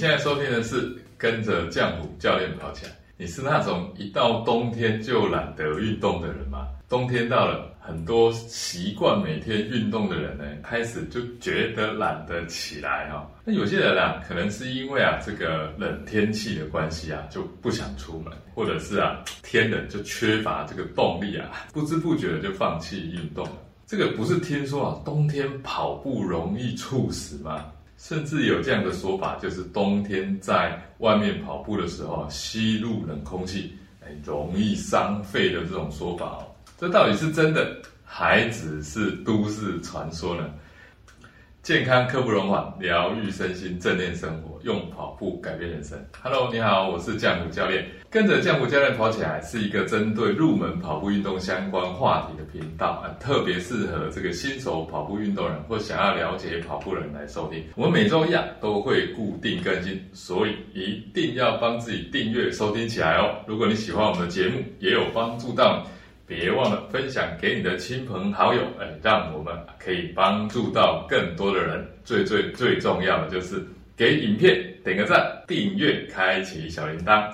现在收听的是跟着酱虎教练跑起来。你是那种一到冬天就懒得运动的人吗？冬天到了，很多习惯每天运动的人呢，开始就觉得懒得起来哈。那有些人啊，可能是因为啊这个冷天气的关系啊，就不想出门，或者是啊天冷就缺乏这个动力啊，不知不觉的就放弃运动了。这个不是听说啊，冬天跑步容易猝死吗？甚至有这样的说法，就是冬天在外面跑步的时候，吸入冷空气，哎，容易伤肺的这种说法哦。这到底是真的，还只是都市传说呢？健康刻不容缓，疗愈身心，正念生活，用跑步改变人生。Hello，你好，我是降虎教练。跟着降虎教练跑起来，是一个针对入门跑步运动相关话题的频道，啊，特别适合这个新手跑步运动人或想要了解跑步人来收听。我们每周一啊都会固定更新，所以一定要帮自己订阅收听起来哦。如果你喜欢我们的节目，也有帮助到。别忘了分享给你的亲朋好友，哎，让我们可以帮助到更多的人。最最最重要的就是给影片点个赞、订阅、开启小铃铛。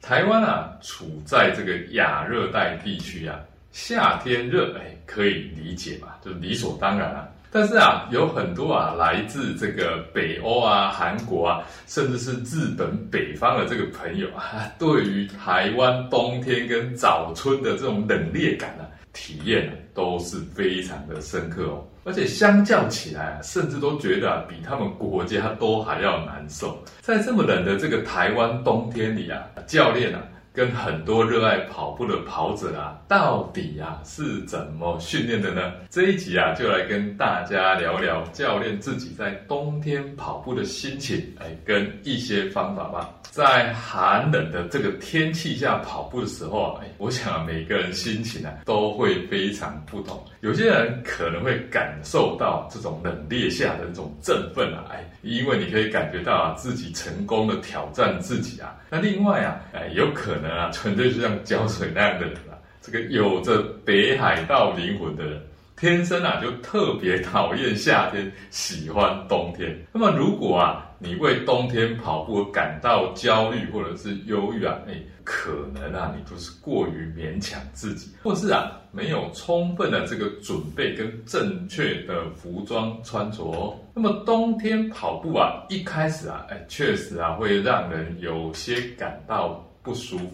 台湾啊，处在这个亚热带地区啊，夏天热，哎，可以理解吧，就理所当然啊。但是啊，有很多啊，来自这个北欧啊、韩国啊，甚至是日本北方的这个朋友啊，对于台湾冬天跟早春的这种冷冽感啊，体验都是非常的深刻哦。而且相较起来啊，甚至都觉得啊，比他们国家都还要难受。在这么冷的这个台湾冬天里啊，教练啊。跟很多热爱跑步的跑者啊，到底啊是怎么训练的呢？这一集啊，就来跟大家聊聊教练自己在冬天跑步的心情，哎，跟一些方法吧。在寒冷的这个天气下跑步的时候啊，哎，我想每个人心情啊都会非常不同。有些人可能会感受到这种冷冽下的这种振奋啊，哎，因为你可以感觉到啊自己成功的挑战自己啊。那另外啊，哎，有可能啊，纯粹是像浇水那样的人啊，这个有着北海道灵魂的人。天生啊就特别讨厌夏天，喜欢冬天。那么如果啊你为冬天跑步感到焦虑或者是忧郁啊，哎，可能啊你就是过于勉强自己，或是啊没有充分的这个准备跟正确的服装穿着。那么冬天跑步啊，一开始啊，哎，确实啊会让人有些感到不舒服。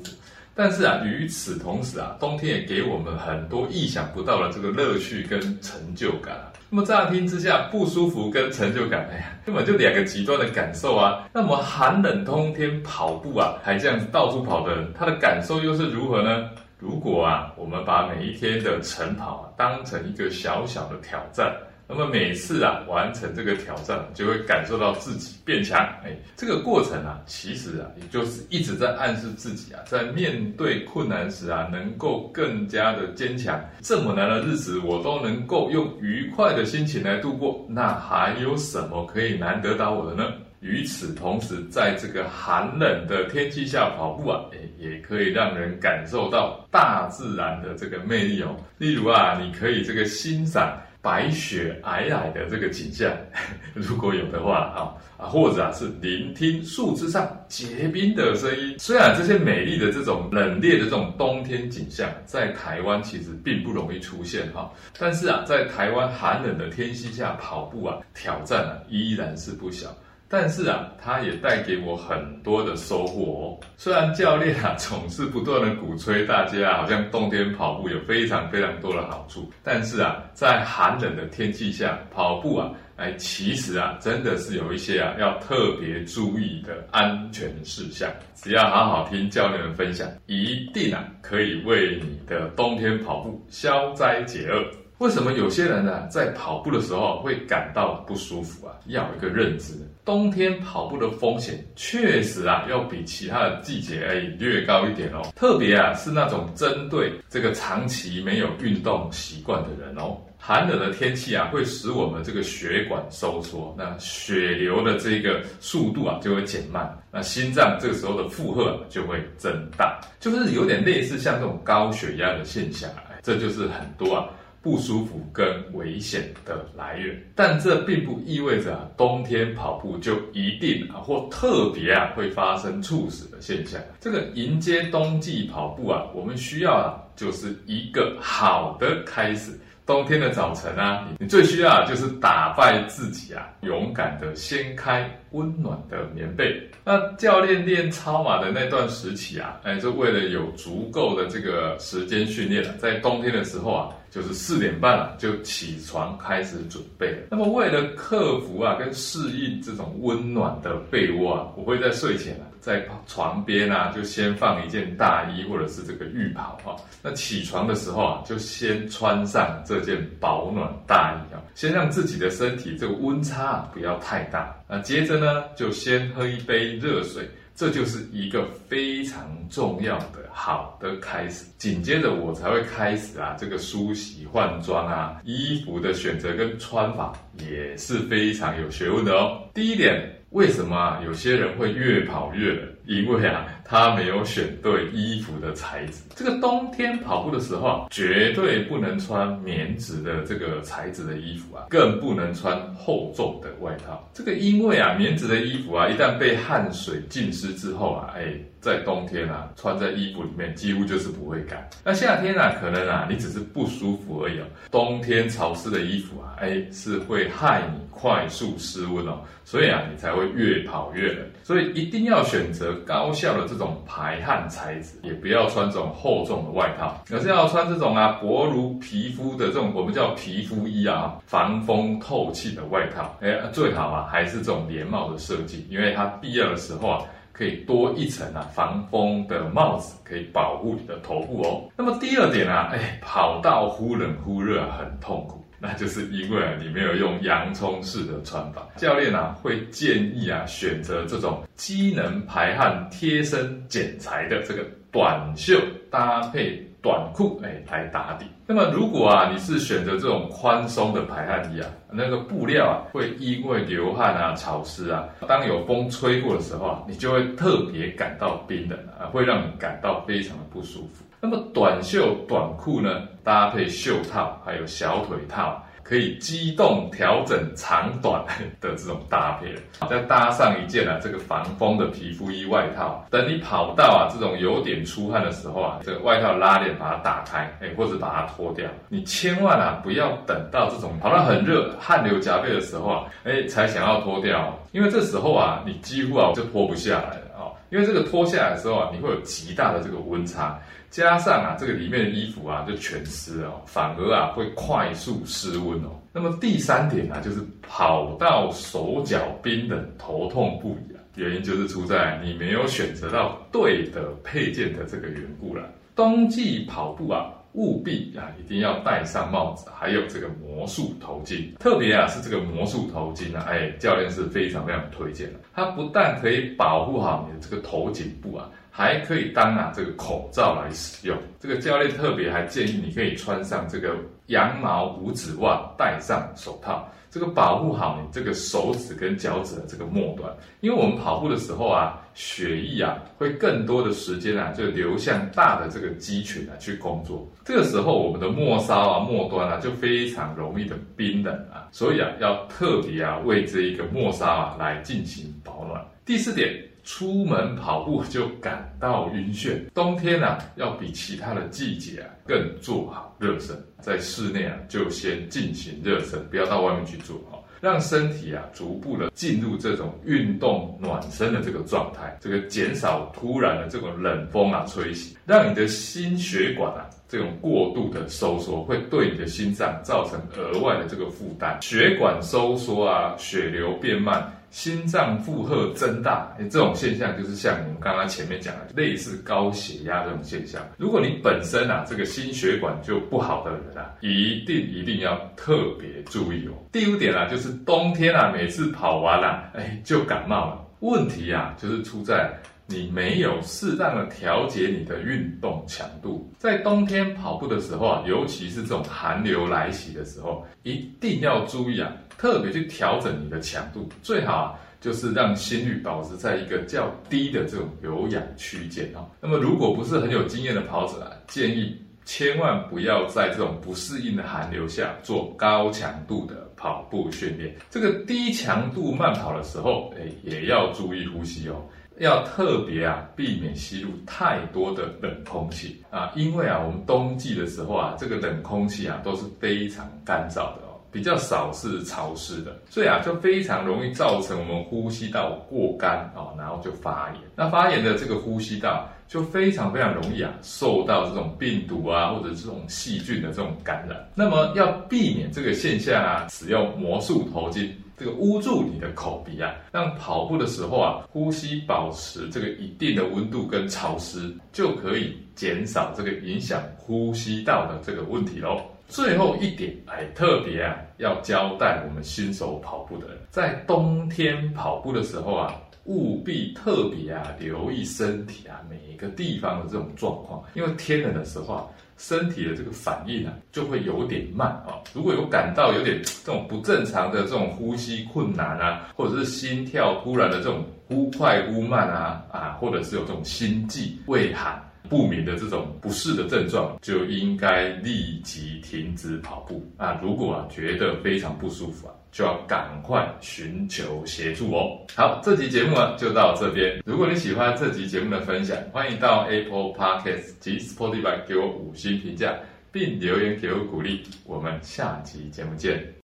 但是啊，与此同时啊，冬天也给我们很多意想不到的这个乐趣跟成就感啊。那么乍听之下，不舒服跟成就感，哎呀，根本就两个极端的感受啊。那么寒冷冬天跑步啊，还这样子到处跑的人，他的感受又是如何呢？如果啊，我们把每一天的晨跑当成一个小小的挑战。那么每次啊完成这个挑战，就会感受到自己变强。哎，这个过程啊，其实啊，也就是一直在暗示自己啊，在面对困难时啊，能够更加的坚强。这么难的日子，我都能够用愉快的心情来度过，那还有什么可以难得倒我的呢？与此同时，在这个寒冷的天气下跑步啊，哎，也可以让人感受到大自然的这个魅力哦。例如啊，你可以这个欣赏。白雪皑皑的这个景象，如果有的话啊啊，或者啊是聆听树枝上结冰的声音。虽然这些美丽的这种冷冽的这种冬天景象，在台湾其实并不容易出现哈，但是啊，在台湾寒冷的天气下跑步啊，挑战啊依然是不小。但是啊，它也带给我很多的收获哦。虽然教练啊总是不断的鼓吹大家，好像冬天跑步有非常非常多的好处，但是啊，在寒冷的天气下跑步啊，哎，其实啊，真的是有一些啊要特别注意的安全事项。只要好好听教练的分享，一定啊可以为你的冬天跑步消灾解厄。为什么有些人呢在跑步的时候会感到不舒服啊？要有一个认知，冬天跑步的风险确实啊要比其他的季节哎略高一点哦。特别啊是那种针对这个长期没有运动习惯的人哦。寒冷的天气啊会使我们这个血管收缩，那血流的这个速度啊就会减慢，那心脏这个时候的负荷就会增大，就是有点类似像这种高血压的现象。这就是很多啊。不舒服跟危险的来源。但这并不意味着，冬天跑步就一定啊或特别啊会发生猝死的现象。这个迎接冬季跑步啊，我们需要啊就是一个好的开始。冬天的早晨啊，你最需要就是打败自己啊，勇敢的掀开温暖的棉被。那教练练超马的那段时期啊，哎，就为了有足够的这个时间训练了，在冬天的时候啊，就是四点半啊就起床开始准备。那么为了克服啊跟适应这种温暖的被窝啊，我会在睡前啊。在床边啊，就先放一件大衣或者是这个浴袍哈。那起床的时候啊，就先穿上这件保暖大衣啊，先让自己的身体这个温差不要太大。那接着呢，就先喝一杯热水，这就是一个非常重要的好的开始。紧接着我才会开始啊，这个梳洗换装啊，衣服的选择跟穿法也是非常有学问的哦。第一点。为什么有些人会越跑越冷？因为啊，他没有选对衣服的材质。这个冬天跑步的时候啊，绝对不能穿棉质的这个材质的衣服啊，更不能穿厚重的外套。这个因为啊，棉质的衣服啊，一旦被汗水浸湿之后啊，哎，在冬天啊，穿在衣服里面几乎就是不会干。那夏天啊，可能啊，你只是不舒服而已。冬天潮湿的衣服啊，哎，是会害你快速失温哦，所以啊，你才会越跑越冷。所以一定要选择。高效的这种排汗材质，也不要穿这种厚重的外套，而是要穿这种啊薄如皮肤的这种我们叫皮肤衣啊，防风透气的外套。哎，最好啊还是这种连帽的设计，因为它必要的时候啊可以多一层啊防风的帽子，可以保护你的头部哦。那么第二点啊，哎，跑道忽冷忽热很痛苦。那就是因为，你没有用洋葱式的穿法。教练啊，会建议啊，选择这种机能排汗、贴身剪裁的这个短袖搭配短裤，哎，来打底。那么如果啊，你是选择这种宽松的排汗衣啊，那个布料啊，会因为流汗啊、潮湿啊，当有风吹过的时候啊，你就会特别感到冰冷啊，会让你感到非常的不舒服。那么短袖短裤呢，搭配袖套还有小腿套，可以机动调整长短的这种搭配，再搭上一件啊这个防风的皮肤衣外套，等你跑到啊这种有点出汗的时候啊，这个外套拉链把它打开，哎，或者把它脱掉。你千万啊不要等到这种跑到很热、汗流浃背的时候啊，哎才想要脱掉，因为这时候啊你几乎啊就脱不下来了啊，因为这个脱下来的时候啊，你会有极大的这个温差。加上啊，这个里面的衣服啊就全湿了，反而啊会快速失温哦。那么第三点呢，就是跑到手脚冰冷、头痛不已啊，原因就是出在你没有选择到对的配件的这个缘故了。冬季跑步啊，务必啊一定要戴上帽子，还有这个魔术头巾。特别啊是这个魔术头巾啊，哎，教练是非常非常推荐的。它不但可以保护好你的这个头颈部啊。还可以当啊这个口罩来使用。这个教练特别还建议你可以穿上这个羊毛五指袜，戴上手套，这个保护好你这个手指跟脚趾的这个末端。因为我们跑步的时候啊，血液啊会更多的时间啊就流向大的这个肌群啊去工作。这个时候我们的末梢啊末端啊就非常容易的冰冷啊，所以啊要特别啊为这一个末梢啊来进行保暖。第四点。出门跑步就感到晕眩，冬天啊要比其他的季节啊更做好热身，在室内啊就先进行热身，不要到外面去做啊，让身体啊逐步的进入这种运动暖身的这个状态，这个减少突然的这种冷风啊吹袭，让你的心血管啊这种过度的收缩，会对你的心脏造成额外的这个负担，血管收缩啊，血流变慢。心脏负荷增大，这种现象就是像我们刚刚前面讲的，类似高血压这种现象。如果你本身啊这个心血管就不好的人啊，一定一定要特别注意哦。第五点啊，就是冬天啊，每次跑完了，哎，就感冒了。问题啊，就是出在你没有适当的调节你的运动强度。在冬天跑步的时候啊，尤其是这种寒流来袭的时候，一定要注意啊。特别去调整你的强度，最好，就是让心率保持在一个较低的这种有氧区间哦。那么，如果不是很有经验的跑者啊，建议千万不要在这种不适应的寒流下做高强度的跑步训练。这个低强度慢跑的时候，哎，也要注意呼吸哦，要特别啊，避免吸入太多的冷空气啊，因为啊，我们冬季的时候啊，这个冷空气啊都是非常干燥的。比较少是潮湿的，所以啊，就非常容易造成我们呼吸道过干啊，然后就发炎。那发炎的这个呼吸道就非常非常容易啊，受到这种病毒啊或者这种细菌的这种感染。那么要避免这个现象啊，使用魔术头巾，这个捂住你的口鼻啊，让跑步的时候啊，呼吸保持这个一定的温度跟潮湿，就可以减少这个影响呼吸道的这个问题喽。最后一点，哎，特别啊，要交代我们新手跑步的人，在冬天跑步的时候啊，务必特别啊，留意身体啊每一个地方的这种状况，因为天冷的时候啊，身体的这个反应啊就会有点慢啊。如果有感到有点这种不正常的这种呼吸困难啊，或者是心跳突然的这种忽快忽慢啊啊，或者是有这种心悸、畏寒。不明的这种不适的症状，就应该立即停止跑步啊！如果啊觉得非常不舒服啊，就要赶快寻求协助哦。好，这集节目啊就到这边。如果你喜欢这集节目的分享，欢迎到 Apple Podcast 及 Spotify 给我五星评价，并留言给我鼓励。我们下集节目见。